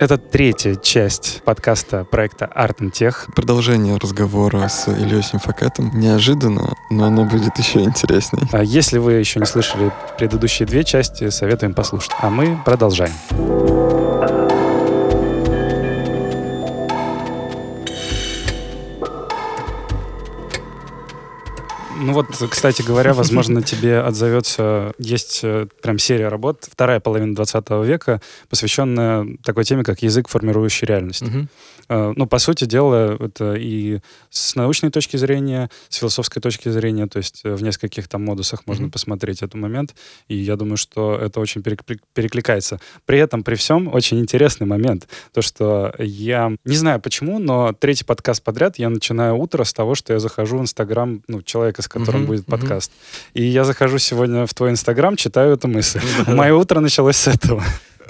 Это третья часть подкаста проекта Art and Tech. Продолжение разговора с Ильей Симфакетом. Неожиданно, но оно будет еще интересней. А если вы еще не слышали предыдущие две части, советуем послушать. А мы продолжаем. Ну вот, кстати говоря, возможно, тебе отзовется... Есть э, прям серия работ, вторая половина 20 века, посвященная такой теме, как язык, формирующий реальность. Угу. Ну, по сути дела, это и с научной точки зрения, с философской точки зрения, то есть э, в нескольких там модусах можно угу. посмотреть этот момент, и я думаю, что это очень перекликается. При этом, при всем, очень интересный момент, то, что я не знаю почему, но третий подкаст подряд я начинаю утро с того, что я захожу в Инстаграм ну, человека, с которым mm-hmm, будет подкаст. Mm-hmm. И я захожу сегодня в твой Инстаграм, читаю эту мысль. Мое утро началось с этого.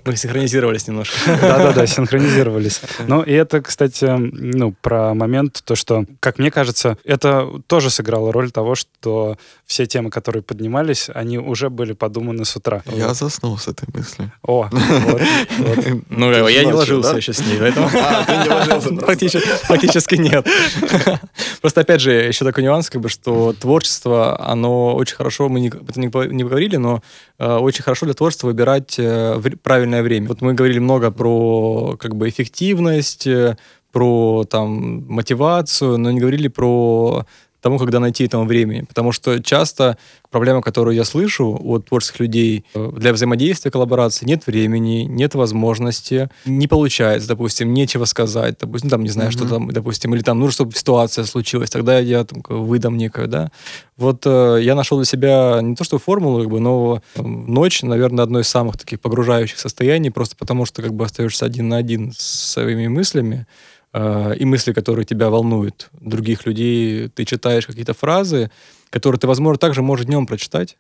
Мы синхронизировались немножко. Да-да-да, синхронизировались. Ну, и это, кстати, ну, про момент, то, что, как мне кажется, это тоже сыграло роль того, что все темы, которые поднимались, они уже были подуманы с утра. Я заснул с этой мыслью. О, вот. Ну, я не ложился еще с ней, поэтому... А. Фактически нет. Просто, опять же, еще такой нюанс, как бы, что творчество, оно очень хорошо, мы это не поговорили, но э, очень хорошо для творчества выбирать э, правильно правильное время. Вот мы говорили много про как бы эффективность, э, про там мотивацию, но не говорили про тому, когда найти этому времени. Потому что часто проблема, которую я слышу от творческих людей э, для взаимодействия, коллаборации, нет времени, нет возможности, не получается, допустим, нечего сказать, допустим, ну, там, не знаю, mm-hmm. что там, допустим, или там нужно, чтобы ситуация случилась, тогда я там, выдам некое, да. Вот э, я нашел для себя не то что формулу, как бы, но э, ночь, наверное, одно из самых таких погружающих состояний, просто потому что как бы остаешься один на один с своими мыслями, э, и мысли, которые тебя волнуют, других людей, ты читаешь какие-то фразы, которые ты, возможно, также можешь днем прочитать,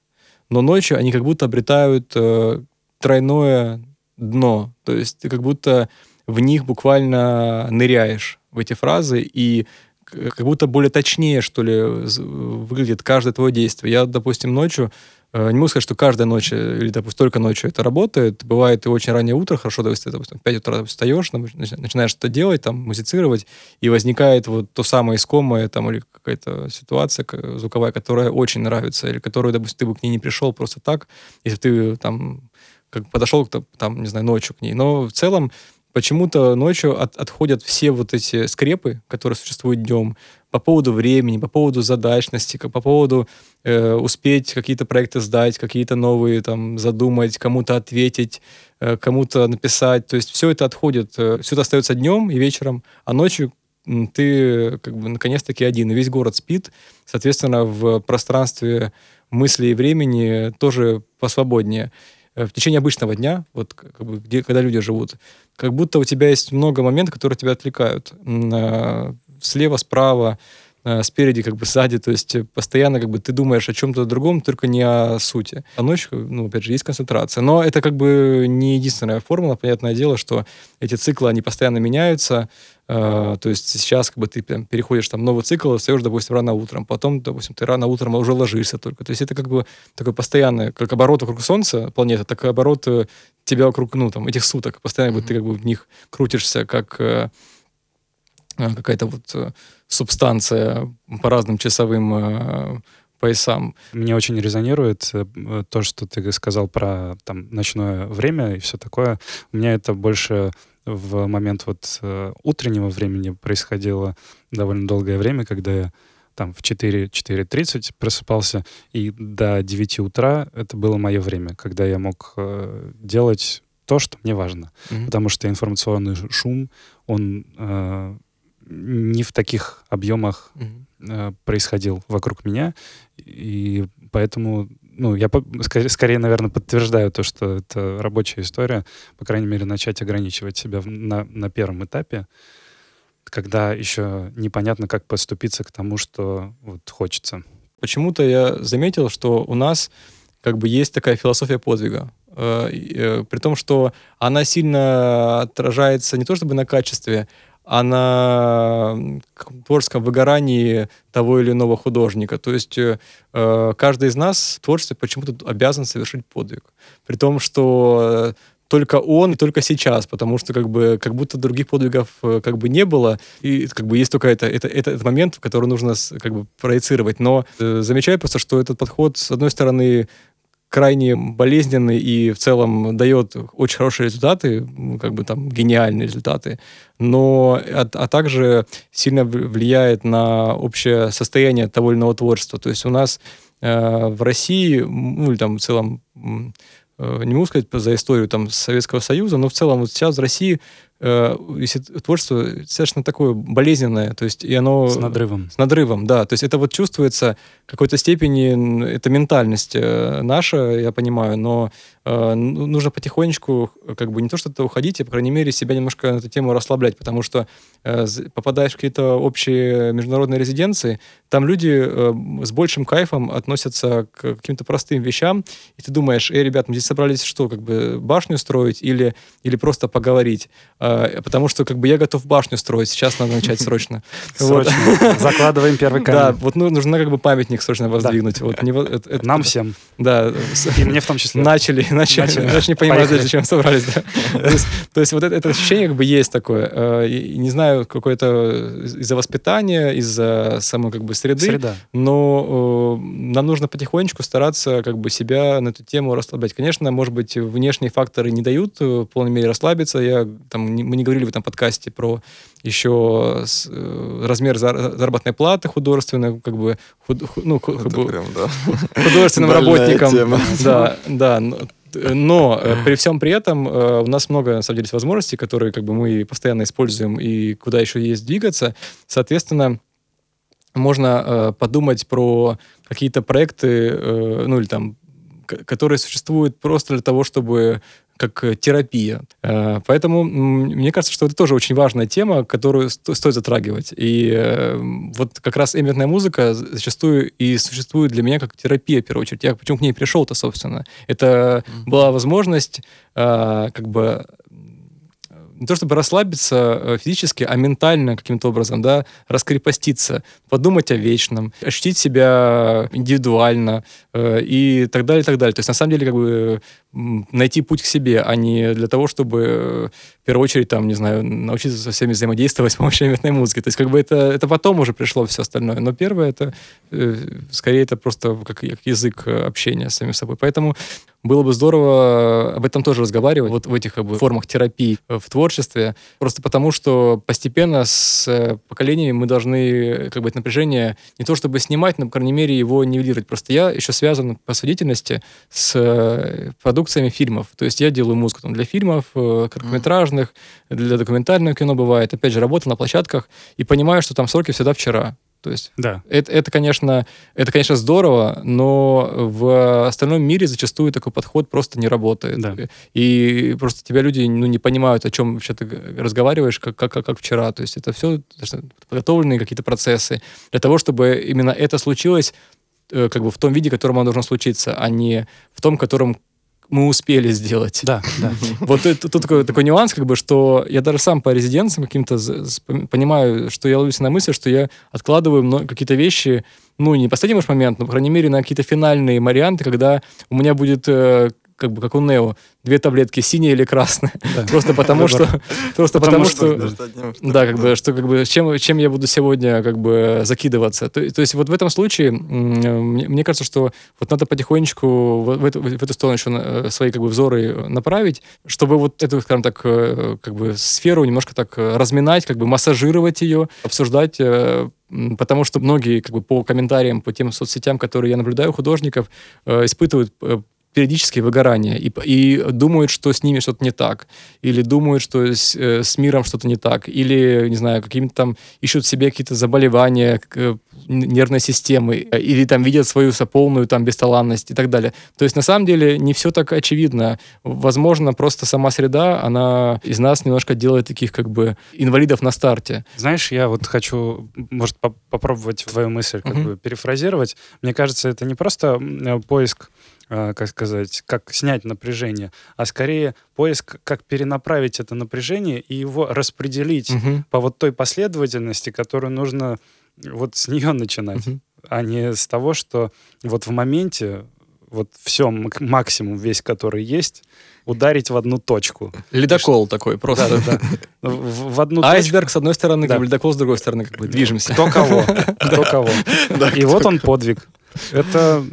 но ночью они как будто обретают э, тройное дно, то есть ты как будто в них буквально ныряешь в эти фразы, и как будто более точнее, что ли, выглядит каждое твое действие. Я, допустим, ночью не могу сказать, что каждая ночь э, или, допустим, только ночью это работает. Бывает и очень раннее утро, хорошо, допустим, допустим в 5 утра встаешь, начинаешь что-то делать, там, музицировать, и возникает вот то самое искомое, там, или какая-то ситуация звуковая, которая очень нравится, или которую, допустим, ты бы к ней не пришел просто так, если ты там как подошел, там, не знаю, ночью к ней. Но в целом почему-то ночью от, отходят все вот эти скрепы, которые существуют днем, по поводу времени, по поводу задачности, по поводу э, успеть какие-то проекты сдать, какие-то новые там задумать, кому-то ответить, э, кому-то написать. То есть все это отходит, э, все это остается днем и вечером, а ночью ты как бы наконец-таки один, и весь город спит. Соответственно, в пространстве мысли и времени тоже посвободнее. Э, в течение обычного дня, вот как бы, где, когда люди живут, как будто у тебя есть много моментов, которые тебя отвлекают. Э, слева, справа, э, спереди, как бы сзади, то есть постоянно как бы ты думаешь о чем-то другом, только не о сути. А ночью, ну, опять же, есть концентрация. Но это как бы не единственная формула. Понятное дело, что эти циклы, они постоянно меняются. Uh, то есть сейчас как бы ты прям переходишь там новый цикл, встаешь, допустим, рано утром, потом, допустим, ты рано утром уже ложишься только. То есть это как бы такой постоянный, как оборот вокруг Солнца, планета, так и оборот э, тебя вокруг, ну, там, этих суток. Постоянно mm-hmm. ты как бы в них крутишься, как э, э, какая-то вот субстанция по разным часовым поясам. Мне очень резонирует то, что ты сказал про там ночное время и все такое. У меня это больше в момент вот э, утреннего времени происходило довольно долгое время, когда я там в 4-4.30 просыпался, и до 9 утра это было мое время, когда я мог э, делать то, что мне важно. Mm-hmm. Потому что информационный шум, он э, не в таких объемах mm-hmm. э, происходил вокруг меня, и поэтому ну, я скорее, скорее, наверное, подтверждаю то, что это рабочая история, по крайней мере, начать ограничивать себя на, на первом этапе, когда еще непонятно, как подступиться к тому, что вот хочется. Почему-то я заметил, что у нас как бы есть такая философия подвига. Э, э, при том, что она сильно отражается не то чтобы на качестве, а на творческом выгорании того или иного художника. То есть э, каждый из нас в творчестве почему-то обязан совершить подвиг. При том, что только он и только сейчас, потому что как бы как будто других подвигов э, как бы не было, и как бы есть только это, это, это, этот момент, который нужно как бы проецировать. Но э, замечаю просто, что этот подход, с одной стороны, крайне болезненный и в целом дает очень хорошие результаты, как бы там гениальные результаты, но а, а также сильно влияет на общее состояние того или иного творчества. То есть у нас э, в России, ну или там в целом Э, не могу сказать за историю там Советского Союза, но в целом вот сейчас в России если творчество достаточно такое болезненное, то есть и оно... С надрывом. С надрывом, да. То есть это вот чувствуется в какой-то степени, это ментальность э, наша, я понимаю, но э, ну, нужно потихонечку как бы не то что-то уходить, а, по крайней мере, себя немножко на эту тему расслаблять, потому что э, попадаешь в какие-то общие международные резиденции, там люди э, с большим кайфом относятся к каким-то простым вещам, и ты думаешь, эй, ребят, мы здесь собрались что, как бы башню строить или, или просто поговорить? Э, потому что как бы я готов башню строить, сейчас надо начать срочно. Срочно. Закладываем первый камень. Да, вот ну, нужно как бы памятник срочно воздвигнуть. Нам всем. Да. И мне в том числе. Начали, начали. Даже не понимаю, зачем собрались. То есть вот это ощущение как бы есть такое. Э, не знаю, какое-то из-за воспитания, из-за самой как бы среды. Среда. Но нам нужно потихонечку стараться как бы себя на эту тему расслаблять. Конечно, может быть, внешние факторы не дают э, в полной мере расслабиться. Я, там, мы не говорили в этом подкасте про еще с, э, размер заработной платы художественной, как бы, худ, ну, как бы прям, да. художественным работникам. Тема. Да, да. Но э, при всем при этом э, у нас много, на самом деле, возможностей, которые как бы мы постоянно используем и куда еще есть двигаться. Соответственно, можно э, подумать про какие-то проекты, э, ну или там, которые существуют просто для того, чтобы как терапия. Э, поэтому мне кажется, что это тоже очень важная тема, которую стоит затрагивать. И э, вот как раз эмбиентная музыка зачастую и существует для меня как терапия, в первую очередь. Я почему к ней пришел-то, собственно? Это была возможность э, как бы не то чтобы расслабиться э, физически, а ментально каким-то образом, да, раскрепоститься, подумать о вечном, ощутить себя индивидуально э, и так далее, и так далее. То есть, на самом деле, как бы найти путь к себе, а не для того, чтобы э, в первую очередь, там, не знаю, научиться со всеми взаимодействовать с помощью элементной музыки. То есть, как бы это, это потом уже пришло все остальное. Но первое, это э, скорее это просто как, как язык общения с самим собой. Поэтому было бы здорово об этом тоже разговаривать, вот в этих как бы, формах терапии в творчестве, просто потому что постепенно с э, поколениями мы должны как бы это напряжение не то чтобы снимать, но, по крайней мере, его нивелировать. Просто я еще связан по свидетельности с э, продукциями фильмов. То есть я делаю музыку там, для фильмов, э, короткометражных, для документального кино бывает. Опять же, работал на площадках и понимаю, что там сроки всегда вчера. То есть да. это, это, конечно, это, конечно, здорово, но в остальном мире зачастую такой подход просто не работает. Да. И просто тебя люди ну, не понимают, о чем вообще ты разговариваешь, как, как, как вчера. То есть это все подготовленные какие-то процессы. Для того, чтобы именно это случилось э, как бы в том виде, в котором оно должно случиться, а не в том, котором мы успели сделать. Да, да. Вот это, тут такой, такой нюанс, как бы, что я даже сам по резиденциям каким-то понимаю, что я ловлюсь на мысли, что я откладываю какие-то вещи, ну, не последний момент, но, по крайней мере, на какие-то финальные варианты, когда у меня будет э, как бы как у Нео, две таблетки синяя или красная. Да. Просто потому что просто потому, что, да, как бы что как бы чем чем я буду сегодня как бы закидываться. То, то есть вот в этом случае мне, мне кажется, что вот надо потихонечку в, в, эту, в эту сторону еще э, свои как бы взоры направить, чтобы вот эту, скажем так, э, как бы сферу немножко так разминать, как бы массажировать ее, обсуждать э, потому что многие как бы по комментариям, по тем соцсетям, которые я наблюдаю художников, испытывают периодически выгорание и, и думают, что с ними что-то не так, или думают, что с, э, с миром что-то не так, или, не знаю, какими-то там ищут в себе какие-то заболевания э, нервной системы, или там видят свою полную там бесталанность и так далее. То есть на самом деле не все так очевидно. Возможно, просто сама среда, она из нас немножко делает таких как бы инвалидов на старте. Знаешь, я вот хочу, может, по попробовать твою мысль как uh-huh. бы перефразировать. Мне кажется, это не просто поиск э, как сказать, как снять напряжение, а скорее поиск, как перенаправить это напряжение и его распределить угу. по вот той последовательности, которую нужно вот с нее начинать, угу. а не с того, что вот в моменте вот все, максимум весь, который есть, ударить в одну точку. Ледокол что... такой просто. Да, да, да. В, в одну Айсберг точку. с одной стороны, да. как ледокол с другой стороны, как бы движемся. Кто кого, кто кого. И вот он подвиг. Это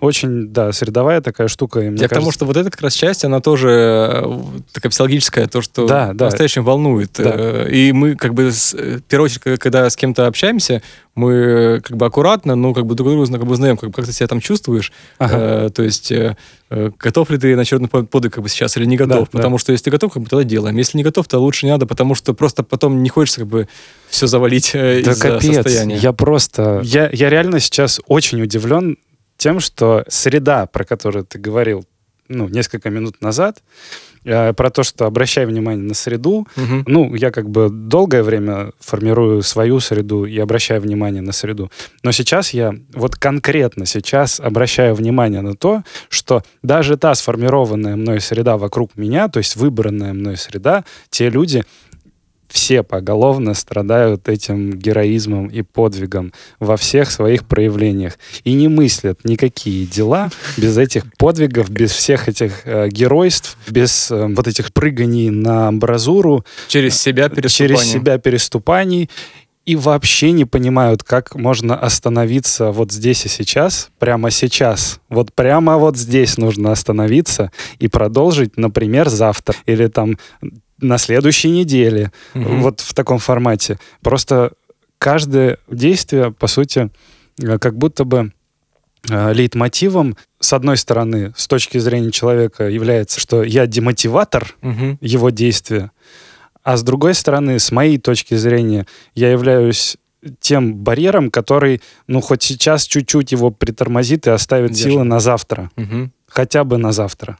очень, да, средовая такая штука. И, Я кажется... к тому, что вот эта как раз часть, она тоже э, такая психологическая, то, что да, да. по-настоящему волнует. Да. Э, и мы как бы, э, в первую очередь, когда с кем-то общаемся, мы как бы аккуратно, но как бы друг друга как бы узнаем, как, как ты себя там чувствуешь. Ага. Э, то есть э, готов ли ты на черный подвиг как бы сейчас или не готов. Да, потому да. что если ты готов, как бы тогда делаем. Если не готов, то лучше не надо, потому что просто потом не хочется как бы все завалить э, да из-за капец, состояния. Я просто... Я, я реально сейчас очень удивлен тем, что среда, про которую ты говорил ну, несколько минут назад, Э, про то, что обращай внимание на среду. Угу. Ну, я как бы долгое время формирую свою среду и обращаю внимание на среду. Но сейчас я, вот конкретно сейчас обращаю внимание на то, что даже та сформированная мной среда вокруг меня, то есть выбранная мной среда, те люди, все поголовно страдают этим героизмом и подвигом во всех своих проявлениях и не мыслят никакие дела без этих подвигов, без всех этих э, геройств, без э, вот этих прыганий на амбразуру. Через себя переступаний. Через себя переступаний и вообще не понимают, как можно остановиться вот здесь и сейчас, прямо сейчас. Вот прямо вот здесь нужно остановиться и продолжить, например, завтра или там на следующей неделе, угу. вот в таком формате. Просто каждое действие, по сути, э, как будто бы э, лейтмотивом, с одной стороны, с точки зрения человека, является, что я демотиватор угу. его действия, а с другой стороны, с моей точки зрения, я являюсь тем барьером, который, ну, хоть сейчас чуть-чуть его притормозит и оставит Держи. силы на завтра. Угу. Хотя бы на завтра.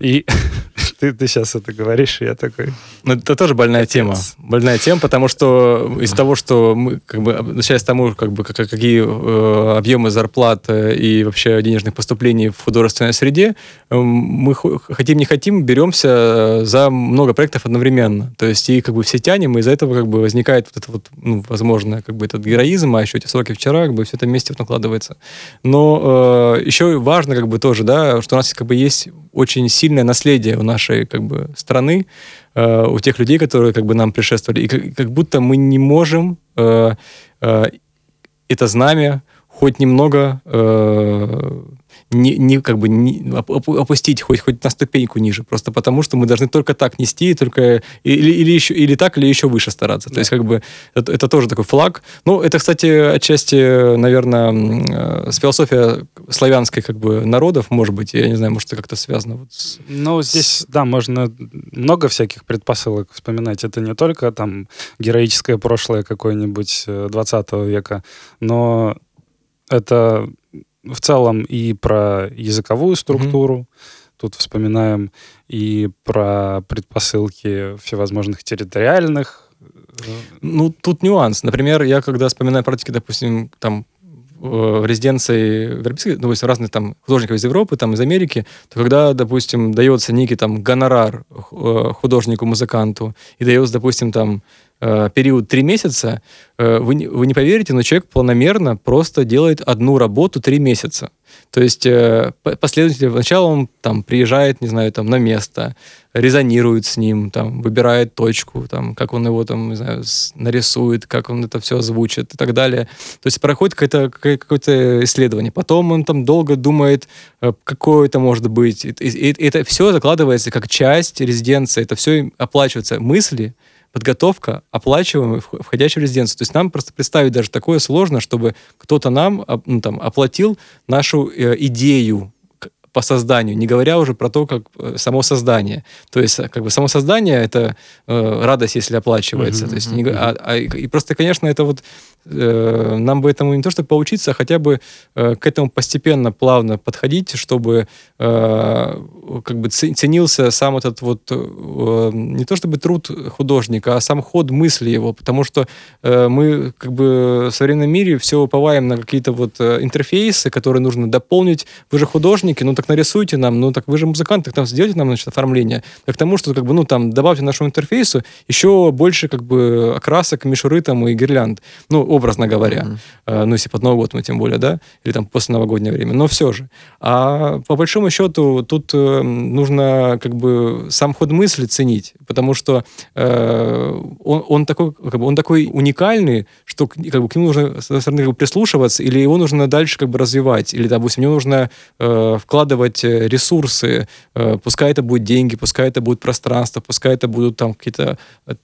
И ты, ты сейчас это говоришь, и я такой... Ну, это тоже больная тема. Больная тема, потому что из того, что мы, как бы, обращаясь к тому, как бы, какие э, объемы зарплат э, и вообще денежных поступлений в художественной среде, э, мы хотим не хотим, беремся за много проектов одновременно. То есть и как бы все тянем, и из-за этого как бы возникает вот это вот, ну, возможно, как бы этот героизм, а еще эти сроки вчера, как бы все это вместе вот накладывается. Но э, еще важно как бы тоже, да, что у нас как бы есть очень сильное наследие у нашей нашей как бы страны, э, у тех людей, которые как бы нам предшествовали, и как, как будто мы не можем э, э, это знамя хоть немного э, не, не как бы не, опустить хоть, хоть на ступеньку ниже, просто потому что мы должны только так нести, только или, или, еще, или так, или еще выше стараться. Да. То есть как бы это, это тоже такой флаг. Ну, это, кстати, отчасти, наверное, с философией славянской как бы народов, может быть, я не знаю, может, это как-то связано вот с... Ну, здесь, с... да, можно много всяких предпосылок вспоминать. Это не только там героическое прошлое какое-нибудь 20 э, века, но это в целом и про языковую структуру, mm-hmm. тут вспоминаем и про предпосылки всевозможных территориальных. Э, ну, тут нюанс. Например, я когда вспоминаю практики, допустим, там в резиденции европейской, ну, то разных там художников из Европы, там из Америки, то когда, допустим, дается некий там гонорар э, художнику-музыканту и дается, допустим, там э, период три месяца, э, вы, вы не поверите, но человек планомерно просто делает одну работу три месяца. То есть э, последовательно сначала он там приезжает, не знаю, там на место, резонирует с ним, там выбирает точку, там как он его там, не знаю, нарисует, как он это все озвучит и так далее. То есть проходит какое-то какое исследование. Потом он там долго думает, какое это может быть. И, и, и это все закладывается как часть резиденции. Это все оплачивается. Мысли, подготовка оплачиваемая, входящая в резиденцию. То есть нам просто представить даже такое сложно, чтобы кто-то нам ну, там, оплатил нашу э, идею по созданию, не говоря уже про то, как э, само создание. То есть, э, как бы само создание это э, радость, если оплачивается. Mm-hmm, то есть, не, а, а, и просто, конечно, это вот нам бы этому не то чтобы поучиться, а хотя бы э, к этому постепенно, плавно подходить, чтобы э, как бы ценился сам этот вот э, не то чтобы труд художника, а сам ход мысли его, потому что э, мы как бы в современном мире все уповаем на какие-то вот э, интерфейсы, которые нужно дополнить. Вы же художники, ну так нарисуйте нам, ну так вы же музыканты, так там сделайте нам значит оформление. Так к тому, что как бы ну там добавьте нашему интерфейсу еще больше как бы окрасок, мишуры там и гирлянд. Ну образно говоря. Mm-hmm. Ну, если под Новый год мы тем более, да, или там после новогоднее время, но все же. А по большому счету тут э, нужно как бы сам ход мысли ценить, потому что э, он, он, такой, как бы, он такой уникальный, что как бы, к нему нужно, с одной стороны, как бы, прислушиваться, или его нужно дальше как бы развивать, или, допустим, в него нужно э, вкладывать э, ресурсы, э, пускай это будут деньги, пускай это будет пространство, пускай это будут там какие-то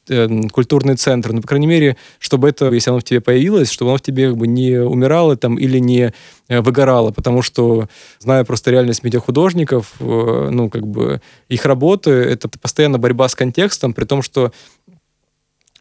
э, культурные центры, но, по крайней мере, чтобы это, если оно в тебе появилось, чтобы оно в тебе как бы не умирало там или не э, выгорало, потому что, зная просто реальность медиахудожников, э, ну, как бы их работы, это постоянно борьба с контекстом, при том, что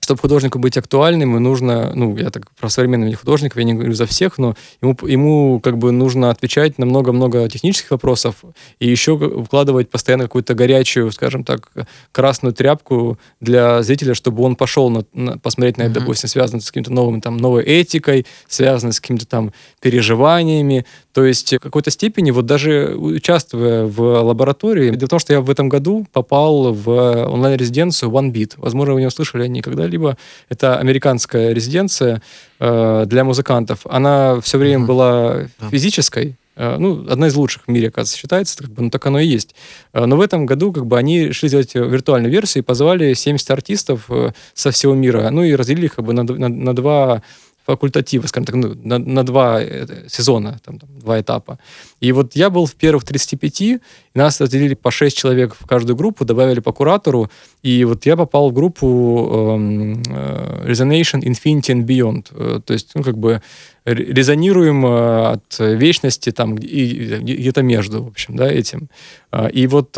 чтобы художнику быть актуальным, ему нужно, ну, я так про современных художников, я не говорю за всех, но ему, ему как бы нужно отвечать на много-много технических вопросов и еще вкладывать постоянно какую-то горячую, скажем так, красную тряпку для зрителя, чтобы он пошел на, на, посмотреть на это, mm-hmm. допустим, связано с каким-то новым, там, новой этикой, связано с какими-то там переживаниями. То есть в какой-то степени, вот даже участвуя в лаборатории, дело в том, что я в этом году попал в онлайн-резиденцию OneBeat. Возможно, вы не услышали никогда либо это американская резиденция э, для музыкантов. Она все время mm-hmm. была физической, э, ну, одна из лучших в мире, оказывается, считается, как бы, ну, так оно и есть. Э, но в этом году как бы они решили сделать виртуальную версию и позвали 70 артистов э, со всего мира, ну, и разделили их как бы на, на, на два факультатива, скажем так, ну, на, на два э, сезона, там, там, два этапа. И вот я был в первых 35, и нас разделили по 6 человек в каждую группу, добавили по куратору, и вот я попал в группу эм, э, Resonation Infinity and Beyond. Э, то есть, ну, как бы резонируем э, от вечности там и где-то между, в общем, да, этим. Э, и вот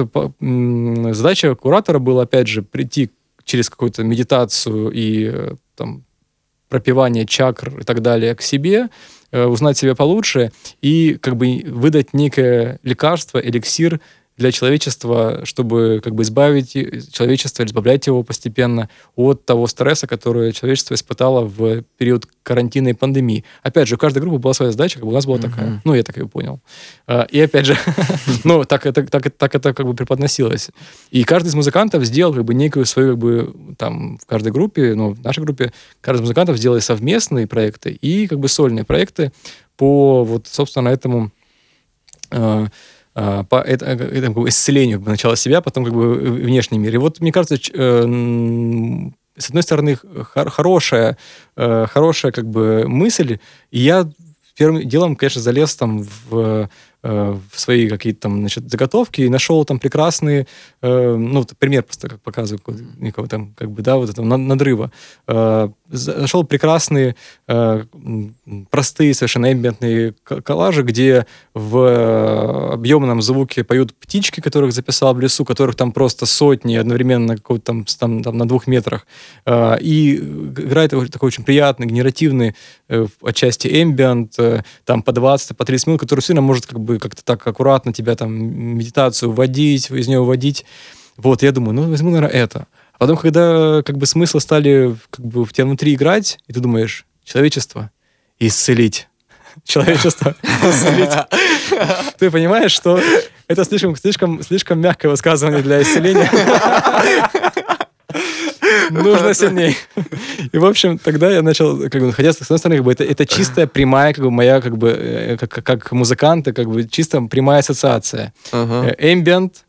задача куратора была, опять же, прийти через какую-то медитацию и там пропивание чакр и так далее к себе, э, узнать себя получше и как бы выдать некое лекарство, эликсир для человечества, чтобы как бы избавить человечество, избавлять его постепенно от того стресса, который человечество испытало в период карантина и пандемии. Опять же, у каждой группы была своя задача, как бы у нас была uh-huh. такая. Ну, я так и понял. А, и опять же, ну, так это, так, так это как бы преподносилось. И каждый из музыкантов сделал как бы некую свою, как бы, там, в каждой группе, ну, в нашей группе, каждый из музыкантов сделал совместные проекты и как бы сольные проекты по вот, собственно, этому а, по этому, этому исцелению начала себя, потом как бы внешний мир. И вот, мне кажется, э, с одной стороны, хорошая, э, хорошая как бы мысль, и я первым делом, конечно, залез там в Э, в свои какие-то там, значит, заготовки и нашел там прекрасные, э, ну, пример просто как показываю никого там, как бы, да, вот этого надрыва. Э, нашел прекрасные, э, простые совершенно эмбиентные коллажи, где в объемном звуке поют птички, которых записал в лесу, которых там просто сотни одновременно там, там, там на двух метрах. Э, и играет такой очень приятный, генеративный, э, отчасти эмбиент, э, там по 20, по 30 минут, который сильно может как бы бы как-то так аккуратно тебя там медитацию вводить, из нее вводить. Вот, я думаю, ну, возьму, наверное, это. А потом, когда как бы смыслы стали как бы в тебя внутри играть, и ты думаешь, человечество исцелить. Человечество исцелить. Ты понимаешь, что это слишком, слишком, слишком мягкое высказывание для исцеления. Нужно сильнее. И, в общем, тогда я начал, как бы, хотя, с одной стороны, как бы, это, это чистая, прямая, как бы, моя, как бы, э, как, как музыканта, как бы, чисто прямая ассоциация. Эмбиент,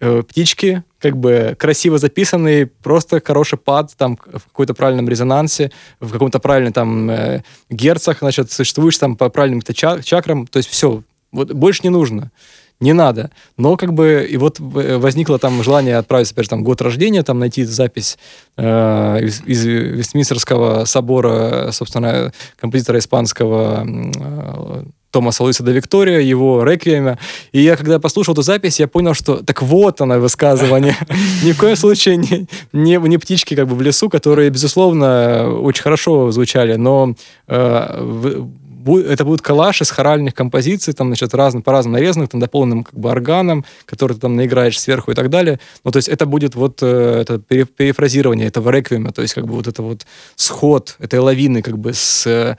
э, птички, как бы красиво записанные, просто хороший пад, там, в какой-то правильном резонансе, в каком-то правильном там э, герцах, значит, существуешь там по правильным чакрам, то есть все, вот больше не нужно не надо. Но как бы и вот возникло там желание отправиться, например, там год рождения, там найти запись э, из, из Вестминстерского собора, собственно, композитора испанского э, Томаса Луиса до Виктория, его реквиема. И я, когда послушал эту запись, я понял, что так вот оно высказывание. Ни в коем случае не, не, не птички как бы в лесу, которые, безусловно, очень хорошо звучали, но э, это будут коллаж из хоральных композиций, там, значит, разно, по-разному нарезанных, там, дополненным как бы органом, который ты там наиграешь сверху и так далее. Ну, то есть это будет вот э, это перефразирование этого реквиема, то есть как бы вот это вот сход этой лавины как бы с, э,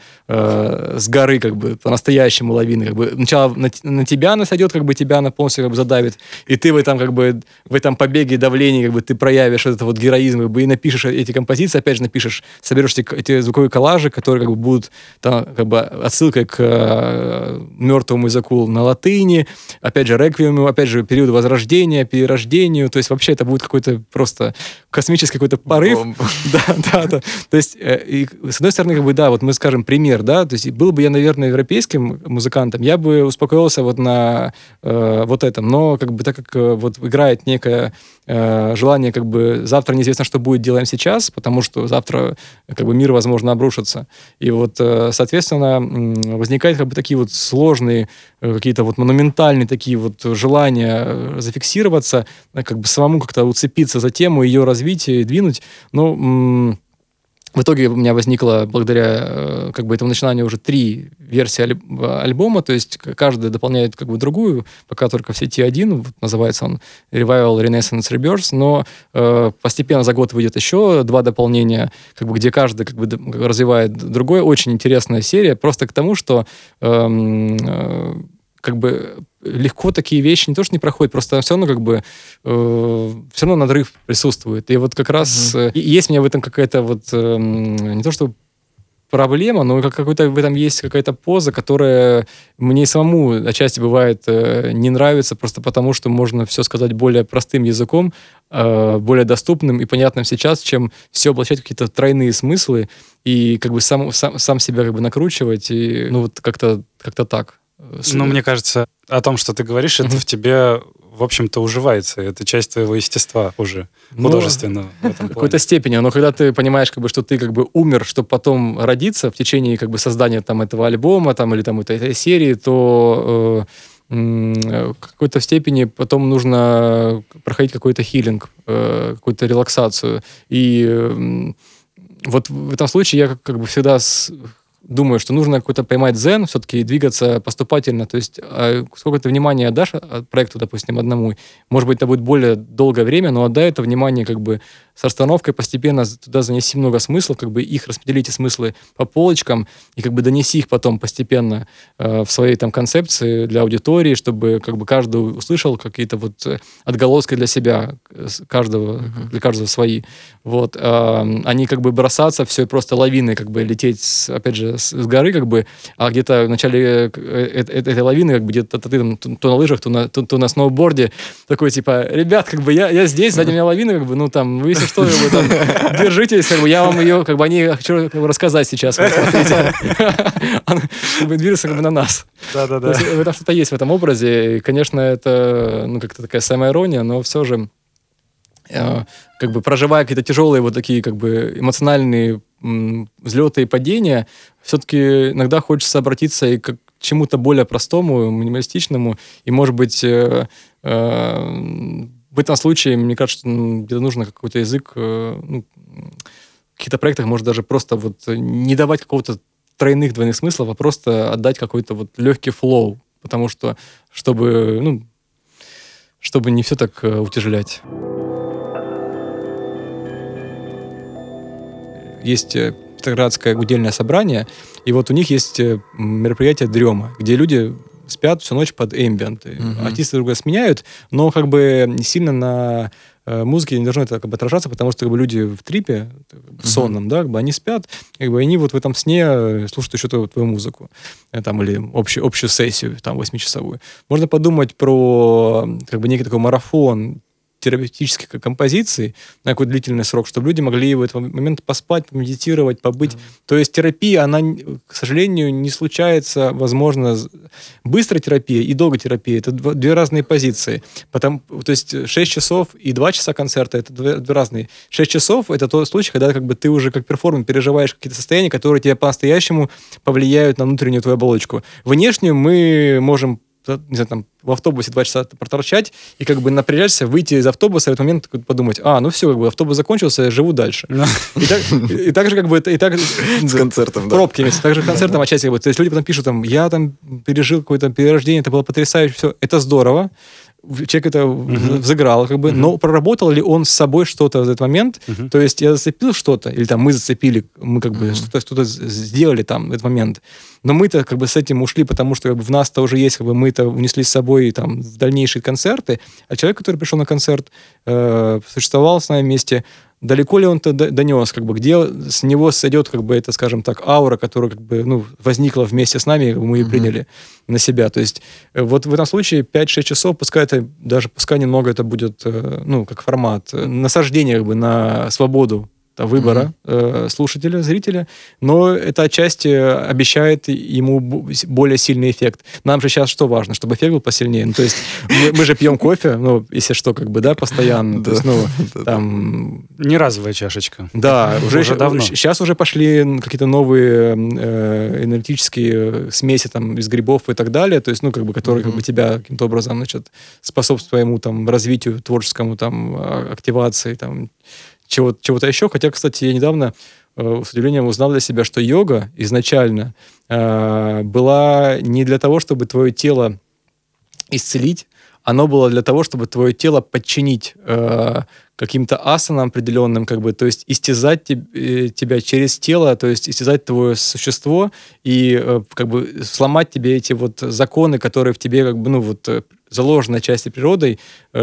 с горы как бы по-настоящему лавины. Как бы сначала на, на тебя она сойдет, как бы тебя она полностью как бы задавит, и ты в этом как бы в этом побеге и давлении как бы ты проявишь этот вот героизм как бы, и напишешь эти композиции, опять же напишешь, соберешь эти, эти звуковые коллажи, которые как бы будут там как бы отсылкой к э, мертвому языку на латыни, опять же, реквиему, опять же, периоду возрождения, перерождению, то есть вообще это будет какой-то просто космический какой-то порыв. Да, да, да. То есть, э, и, с одной стороны, как бы, да, вот мы скажем пример, да, то есть был бы я, наверное, европейским музыкантом, я бы успокоился вот на э, вот этом, но как бы так как э, вот играет некое э, желание как бы завтра неизвестно, что будет, делаем сейчас, потому что завтра как бы мир, возможно, обрушится. И вот, э, соответственно, возникают как бы такие вот сложные, э, какие-то вот монументальные такие вот желания э, зафиксироваться, как бы самому как-то уцепиться за тему, ее развитие и двинуть. Ну, в итоге у меня возникло, благодаря э, как бы этому начинанию, уже три версии альбома, то есть каждая дополняет как бы другую, пока только в сети один, вот называется он Revival Renaissance Rebirth, но э, постепенно за год выйдет еще два дополнения, как бы, где каждый как бы развивает другое. Очень интересная серия, просто к тому, что эм, э, как бы легко такие вещи не то, что не проходят, просто все равно как бы э, все равно надрыв присутствует. И вот как раз mm-hmm. э, есть у меня в этом какая-то вот э, не то, что проблема, но как какой-то в этом есть какая-то поза, которая мне самому отчасти бывает э, не нравится, просто потому что можно все сказать более простым языком, э, более доступным и понятным сейчас, чем все облачать какие-то тройные смыслы и как бы сам, сам, сам себя как бы накручивать, и ну вот как-то как так. Э, ну, мне кажется, о том, что ты говоришь, это в тебе, в общем-то, уживается. Это часть твоего естества уже, ну, художественного. Ну, в какой-то степени. Но когда ты понимаешь, как бы, что ты как бы умер, чтобы потом родиться в течение как бы создания там этого альбома там, или там этой, этой серии, то э, в какой-то степени потом нужно проходить какой-то хилинг, э, какую-то релаксацию. И э, вот в этом случае я как бы всегда с, думаю, что нужно какой-то поймать дзен, все-таки двигаться поступательно. То есть а сколько ты внимания отдашь проекту, допустим, одному, может быть, это будет более долгое время, но отдай это внимание как бы с расстановкой постепенно туда занеси много смыслов, как бы их распределите смыслы по полочкам и как бы донеси их потом постепенно э, в своей там концепции для аудитории, чтобы как бы каждый услышал какие-то вот э, отголоски для себя, э, каждого, uh-huh. для каждого свои. Вот. Э, они как бы бросаться все просто лавины, как бы лететь, с, опять же, с, с горы, как бы, а где-то в начале э, этой лавины, как бы где-то ты там то на лыжах, то на, то, то на сноуборде, такой типа, ребят, как бы я, я здесь, сзади меня лавина, как бы, ну там, вы что, вы там, держитесь, как бы я вам ее, как бы, не хочу как бы, рассказать сейчас. Вот, смотрите. Он как бы движется как бы на нас. Да-да-да. В этом что-то есть в этом образе. И, конечно, это, ну, как-то такая самая ирония, но все же э, как бы проживая какие-то тяжелые вот такие как бы эмоциональные взлеты и падения, все-таки иногда хочется обратиться и к чему-то более простому, минималистичному, и, может быть, э, э, в этом случае, мне кажется, ну, где-то нужно какой-то язык, э, ну, в каких-то проектах, может, даже просто вот не давать какого-то тройных, двойных смыслов, а просто отдать какой-то вот легкий флоу, потому что, чтобы, ну, чтобы не все так э, утяжелять. Есть э, Петроградское удельное собрание, и вот у них есть мероприятие «Дрема», где люди спят всю ночь под эмбиенты. Угу. Артисты друг друга сменяют, но как бы сильно на э, музыке не должно это как бы отражаться, потому что как бы, люди в трипе, в сонном, uh да, как бы они спят, как бы они вот в этом сне э, слушают еще твою, твою музыку, э, там, или общую, общую сессию, там, восьмичасовую. Можно подумать про как бы некий такой марафон терапевтической композиции на какой-то длительный срок, чтобы люди могли в этот момент поспать, медитировать, побыть. Mm-hmm. То есть терапия, она, к сожалению, не случается, возможно, быстрая терапия и долготерапия. Это две разные позиции. Потом, то есть 6 часов и 2 часа концерта — это две, две разные. 6 часов — это тот случай, когда как бы ты уже как перформер переживаешь какие-то состояния, которые тебе по-настоящему повлияют на внутреннюю твою оболочку. Внешнюю мы можем не знаю, там, в автобусе два часа проторчать и как бы напрячься, выйти из автобуса и в этот момент подумать, а, ну все, как бы автобус закончился, я живу дальше. И так, и так же как бы, и так... С концертом, да. Пробки, так же концертом отчасти как бы. То есть люди потом пишут там, я там пережил какое-то перерождение, это было потрясающе, все, это здорово, человек это uh-huh. взыграл, как бы, uh-huh. но проработал ли он с собой что-то в этот момент? Uh-huh. То есть я зацепил что-то, или там мы зацепили, мы как бы uh-huh. что-то, что-то сделали там в этот момент. Но мы-то как бы с этим ушли, потому что как бы, в нас-то уже есть, как бы мы это унесли с собой там в дальнейшие концерты. А человек, который пришел на концерт, э, существовал с нами вместе, далеко ли он то донес, как бы, где с него сойдет, как бы, это, скажем так, аура, которая, как бы, ну, возникла вместе с нами, мы ее mm-hmm. приняли на себя. То есть э, вот в этом случае 5-6 часов, пускай это, даже пускай немного это будет, э, ну, как формат, э, насаждение, как бы, на свободу выбора mm-hmm. э, слушателя, зрителя, но это отчасти обещает ему более сильный эффект. Нам же сейчас что важно, чтобы эффект был посильнее. Ну, то есть мы, мы же пьем кофе, ну, если что, как бы, да, постоянно. То есть, ну, там... Не разовая чашечка. Да, уже, уже давно. Сейчас уже пошли какие-то новые э, энергетические смеси там из грибов и так далее, то есть, ну, как бы, которые mm-hmm. как бы тебя каким-то образом, значит, способствуют твоему там развитию творческому, там, а, активации, там, чего-то, чего-то еще. Хотя, кстати, я недавно э, с удивлением узнал для себя, что йога изначально э, была не для того, чтобы твое тело исцелить, оно было для того, чтобы твое тело подчинить э, каким-то асанам определенным, как бы, то есть истязать теб, э, тебя через тело, то есть истязать твое существо и э, как бы сломать тебе эти вот законы, которые в тебе как бы, ну вот э, заложена части природой,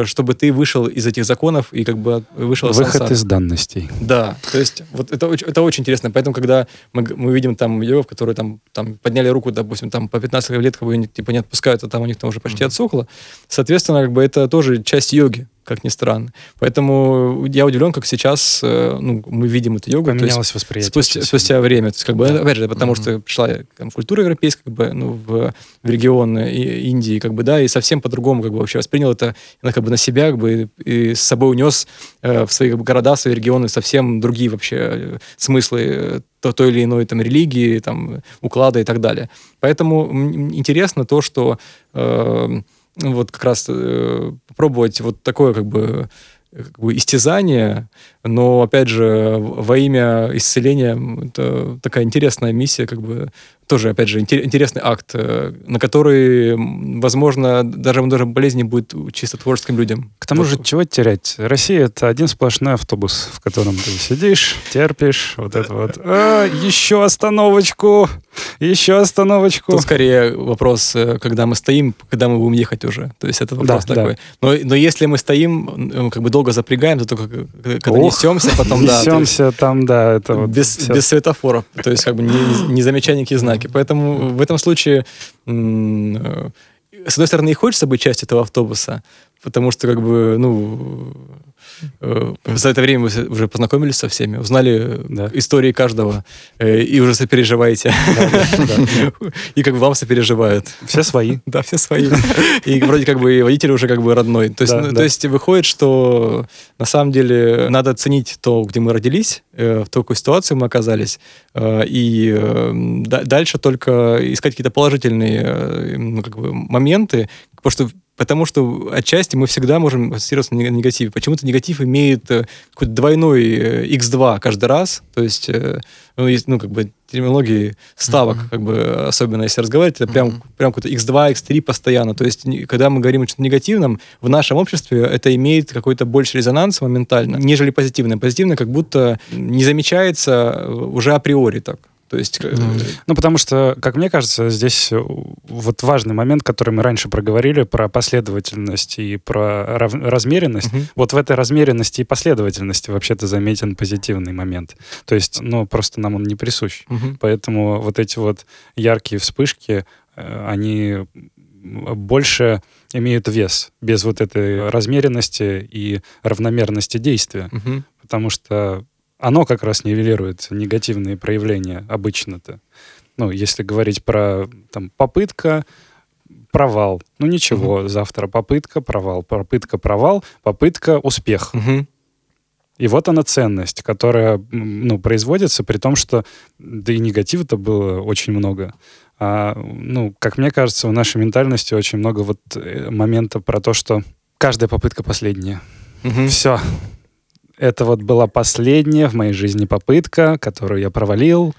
чтобы ты вышел из этих законов и как бы вышел из Выход из данностей. Да, то есть вот это, это очень интересно. Поэтому, когда мы, мы видим там йогов, которые там, там подняли руку, допустим, там по 15 лет как бы, типа не отпускают, а там у них там уже почти mm-hmm. отсохло, соответственно, как бы это тоже часть йоги как ни странно. Поэтому я удивлен, как сейчас ну, мы видим эту йогу. Поменялось есть, восприятие. Спустя, спустя время. То есть, как бы, да. Опять же, потому mm-hmm. что пришла там, культура европейская как бы, ну, в, в регион Индии, как бы, да, и совсем по-другому как бы, вообще воспринял это как бы, на себя как бы, и с собой унес э, в свои как бы, города, в свои регионы совсем другие вообще э, смыслы э, то, той или иной там, религии, там, уклада и так далее. Поэтому интересно то, что э, вот как раз э, попробовать вот такое как бы как бы истязание, но, опять же, во имя исцеления это такая интересная миссия, как бы тоже, опять же, интересный акт, э, на который, возможно, даже, даже болезнь будет чисто творческим людям. К тому же, чего терять? Россия — это один сплошной автобус, в котором ты сидишь, терпишь, вот это вот. А, еще остановочку, еще остановочку. Тут скорее вопрос, э, когда мы стоим, когда мы будем ехать уже. То есть это вопрос да, такой. Да. Но, но если мы стоим, как бы долго запрягаем, то только когда Ох, несемся, потом, да. Несемся там, да, это вот. Без, без светофоров, то есть как бы не, не замечая знаков знаки. Поэтому в этом случае, э, с одной стороны, и хочется быть частью этого автобуса, потому что, как бы, ну, Э, за это время вы уже познакомились со всеми, узнали да. истории каждого э, и уже сопереживаете. И как бы вам сопереживают. Все свои. Да, все свои. И вроде как бы водитель уже как бы родной. То есть, ну, выходит, что на самом деле надо ценить то, где мы родились, э, в такой ситуации мы оказались, и дальше только искать какие-то положительные ну, как бы, моменты, потому что Потому что отчасти мы всегда можем ассоциироваться на негативе. Почему-то негатив имеет э, какой-то двойной x2 э, каждый раз. То есть, э, ну, есть, ну, как бы терминологии ставок, mm-hmm. как бы, особенно если разговаривать, это прям, mm-hmm. прям какой-то x2, x3 постоянно. То есть, когда мы говорим о чем-то негативном, в нашем обществе это имеет какой-то больше резонанс моментально, нежели позитивное. Позитивное как будто не замечается уже априори так. То есть... Mm. Ну, потому что, как мне кажется, здесь э, вот важный момент, который мы раньше проговорили, про последовательность и про размеренность. Mm-hmm. Вот в этой размеренности и последовательности вообще-то заметен позитивный момент. То есть, ну, просто нам он не присущ. Mm-hmm. Поэтому вот эти вот яркие вспышки, э, они больше имеют вес без вот этой размеренности и равномерности действия. Мгм. Потому что оно как раз нивелирует негативные проявления обычно-то. Ну, если говорить про там, попытка, провал. Ну ничего, завтра попытка, провал, попытка, провал, попытка, успех. Мгм. И вот она ценность, которая ну, производится, при том, что да и негатива-то было очень много. А, ну, как мне кажется, в нашей ментальности очень много вот э, момента про то, что каждая попытка последняя. Мгм. Все. Это вот была последняя в моей жизни попытка, которую я провалил.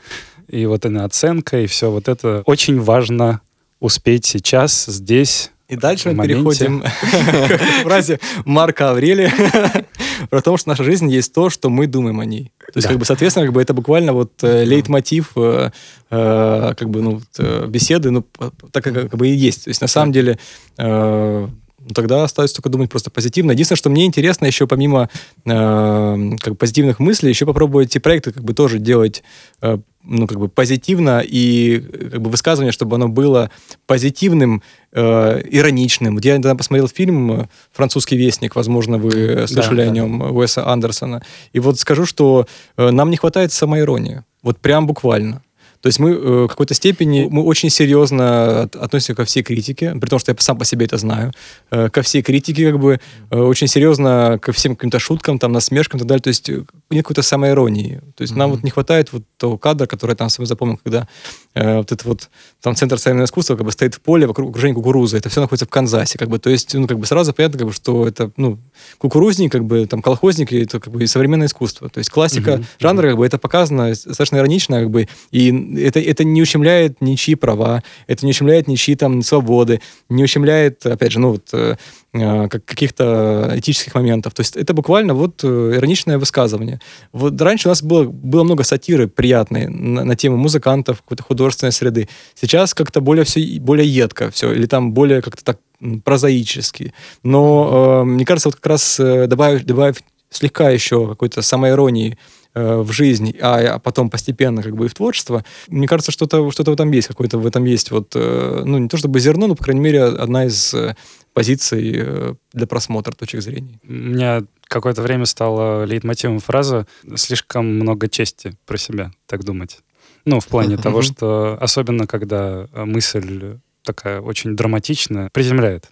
И вот она оценка, и все вот это очень важно успеть сейчас, здесь. И дальше мы переходим к фразе Марка Аврелия про то, что наша жизнь есть то, что мы думаем о ней. То есть, Да. как бы, соответственно, как бы это буквально вот э, лейтмотив э, э, как бы, ну, вот, э, беседы, ну, так как, как бы и есть. То есть, на самом деле, э, тогда остается только думать просто позитивно. Единственное, что мне интересно еще помимо э, как позитивных мыслей, еще попробовать эти проекты как бы тоже делать э, ну, как бы позитивно и э, как бы высказывание, чтобы оно было позитивным, э, ироничным. Вот я недавно посмотрел фильм «Французский вестник», возможно, вы слышали Да, о да. нем, Уэса Андерсона. И вот скажу, что э, нам не хватает самоиронии. Вот прям буквально. То есть мы э, в какой-то степени мы очень серьезно от- относимся ко всей критике, при том, что я сам по себе это знаю, э, ко всей критике как бы э, очень серьезно ко всем каким-то шуткам, там, насмешкам и так далее. То есть нет какой-то самоиронии. То есть нам Мгм. вот не хватает вот того кадра, который там себе запомнил, когда э, вот это вот там центр современного искусства как бы стоит в поле вокруг окружения кукурузы. Это все находится в Канзасе, как бы. То есть ну как бы сразу понятно, как бы, что это ну кукурузник, как бы там колхозник и это как бы и современное искусство. То есть классика Мгм. жанра как бы это показано достаточно иронично, как бы и это это не ущемляет ничьи права, это не ущемляет ничьи там свободы, не ущемляет опять же ну вот э, э, как каких-то этических моментов. То есть это буквально вот э, ироничное высказывание. Вот раньше у нас было, было много сатиры приятной на, на тему музыкантов, какой-то художественной среды. Сейчас как-то более все, более едко все, или там более как-то так прозаически. Но э, мне кажется, вот как раз э, добавив, добавив слегка еще какой-то самоиронии э, в жизнь, а, а потом постепенно как бы и в творчество, мне кажется, что-то что в этом есть, какое-то в этом есть вот, э, ну, не то чтобы зерно, но, по крайней мере, одна из э, позиций э, для просмотра точек зрения. У меня какое-то время стала лейтмотивом фраза «слишком много чести про себя», так думать. Ну, в плане того, что особенно когда мысль такая очень драматичная, приземляет.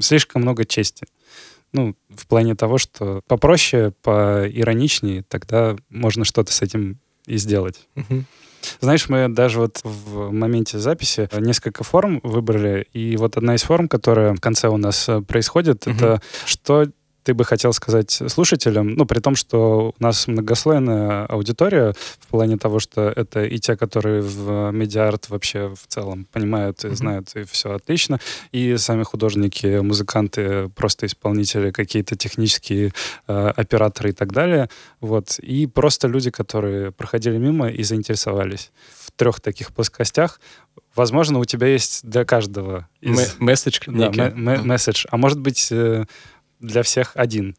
Слишком много чести. Ну, в плане того, что попроще, поироничнее, тогда можно что-то с этим и сделать. Знаешь, мы даже вот в моменте записи несколько форм выбрали, и вот одна из форм, которая в конце у нас э, происходит, это что ты бы хотел сказать слушателям, ну, при том, что у нас многослойная аудитория в плане того, что это и те, которые в медиарт вообще в целом понимают и знают, и все отлично, и сами художники, музыканты, просто исполнители, какие-то технические э, операторы и так далее. Вот. И просто люди, которые проходили мимо и заинтересовались. В трех таких плоскостях, возможно, у тебя есть для каждого из... Месседж Да, месседж. А может быть, э, для всех один.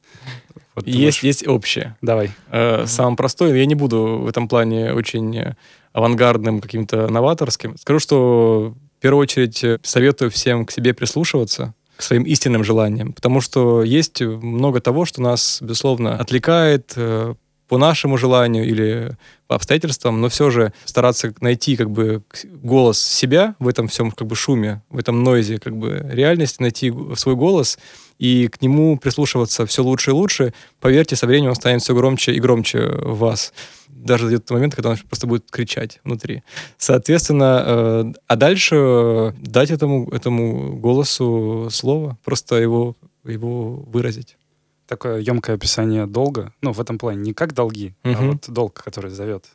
Вот Есть, можешь- есть общее. Давай. Э, Самым простой, я не буду в этом плане очень авангардным, каким-то новаторским. Скажу, что в первую очередь э, советую всем к себе прислушиваться, к своим истинным желаниям, потому что есть много того, что нас, безусловно, отвлекает э, по нашему желанию или по обстоятельствам, но все же стараться найти как бы голос себя в этом всем как бы шуме, в этом нойзе как бы реальности, найти свой голос и к нему прислушиваться все лучше и лучше. Поверьте, со временем он станет все громче и громче в вас. Даже дойдет момент, когда он просто будет кричать внутри. Соответственно, э, а дальше э, дать этому, этому голосу слово, просто его, его выразить. Такое емкое описание долга. Ну, в этом плане не как долги, а Мгм. вот долг, который зовет.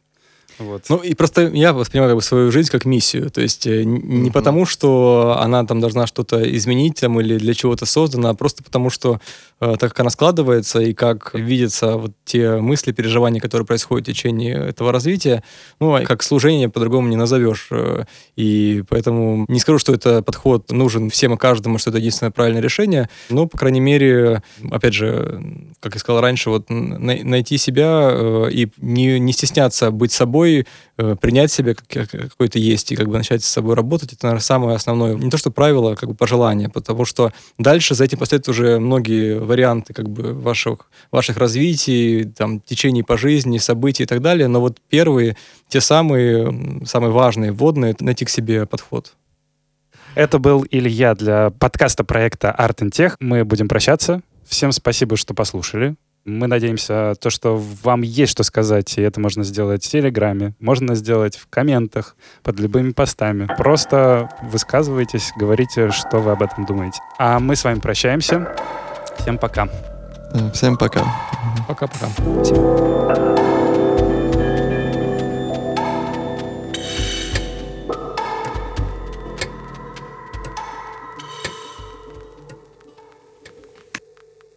Вот. Ну и просто я воспринимаю как бы свою жизнь как миссию. То есть э, не Мгм. потому, что она там должна что-то изменить там, или для чего-то создана, а просто потому, что э, так как она складывается и как видятся вот те мысли, переживания, которые происходят в течение этого развития, ну, а как служение по-другому не назовешь. Э, И поэтому не скажу, что это подход нужен всем и каждому, что это единственное правильное решение, но, по крайней мере, опять же, как я сказал раньше, вот най- найти себя э, и не, не стесняться быть собой, собой, э, принять себя как, какой то есть и как бы начать с собой работать, это, наверное, самое основное, не то что правило, а как бы пожелание, потому что дальше за этим последуют уже многие варианты как бы ваших, ваших развитий, там, течений по жизни, событий и так далее, но вот первые, те самые, самые важные, вводные, найти к себе подход. Это был Илья для подкаста проекта Art and Tech. Мы будем прощаться. Всем спасибо, что послушали. Мы надеемся, то, что вам есть что сказать, и это можно сделать в Телеграме, можно сделать в комментах, под любыми постами. Просто высказывайтесь, говорите, что вы об этом думаете. А мы с вами прощаемся. Всем пока. Всем пока. Пока-пока. Спасибо.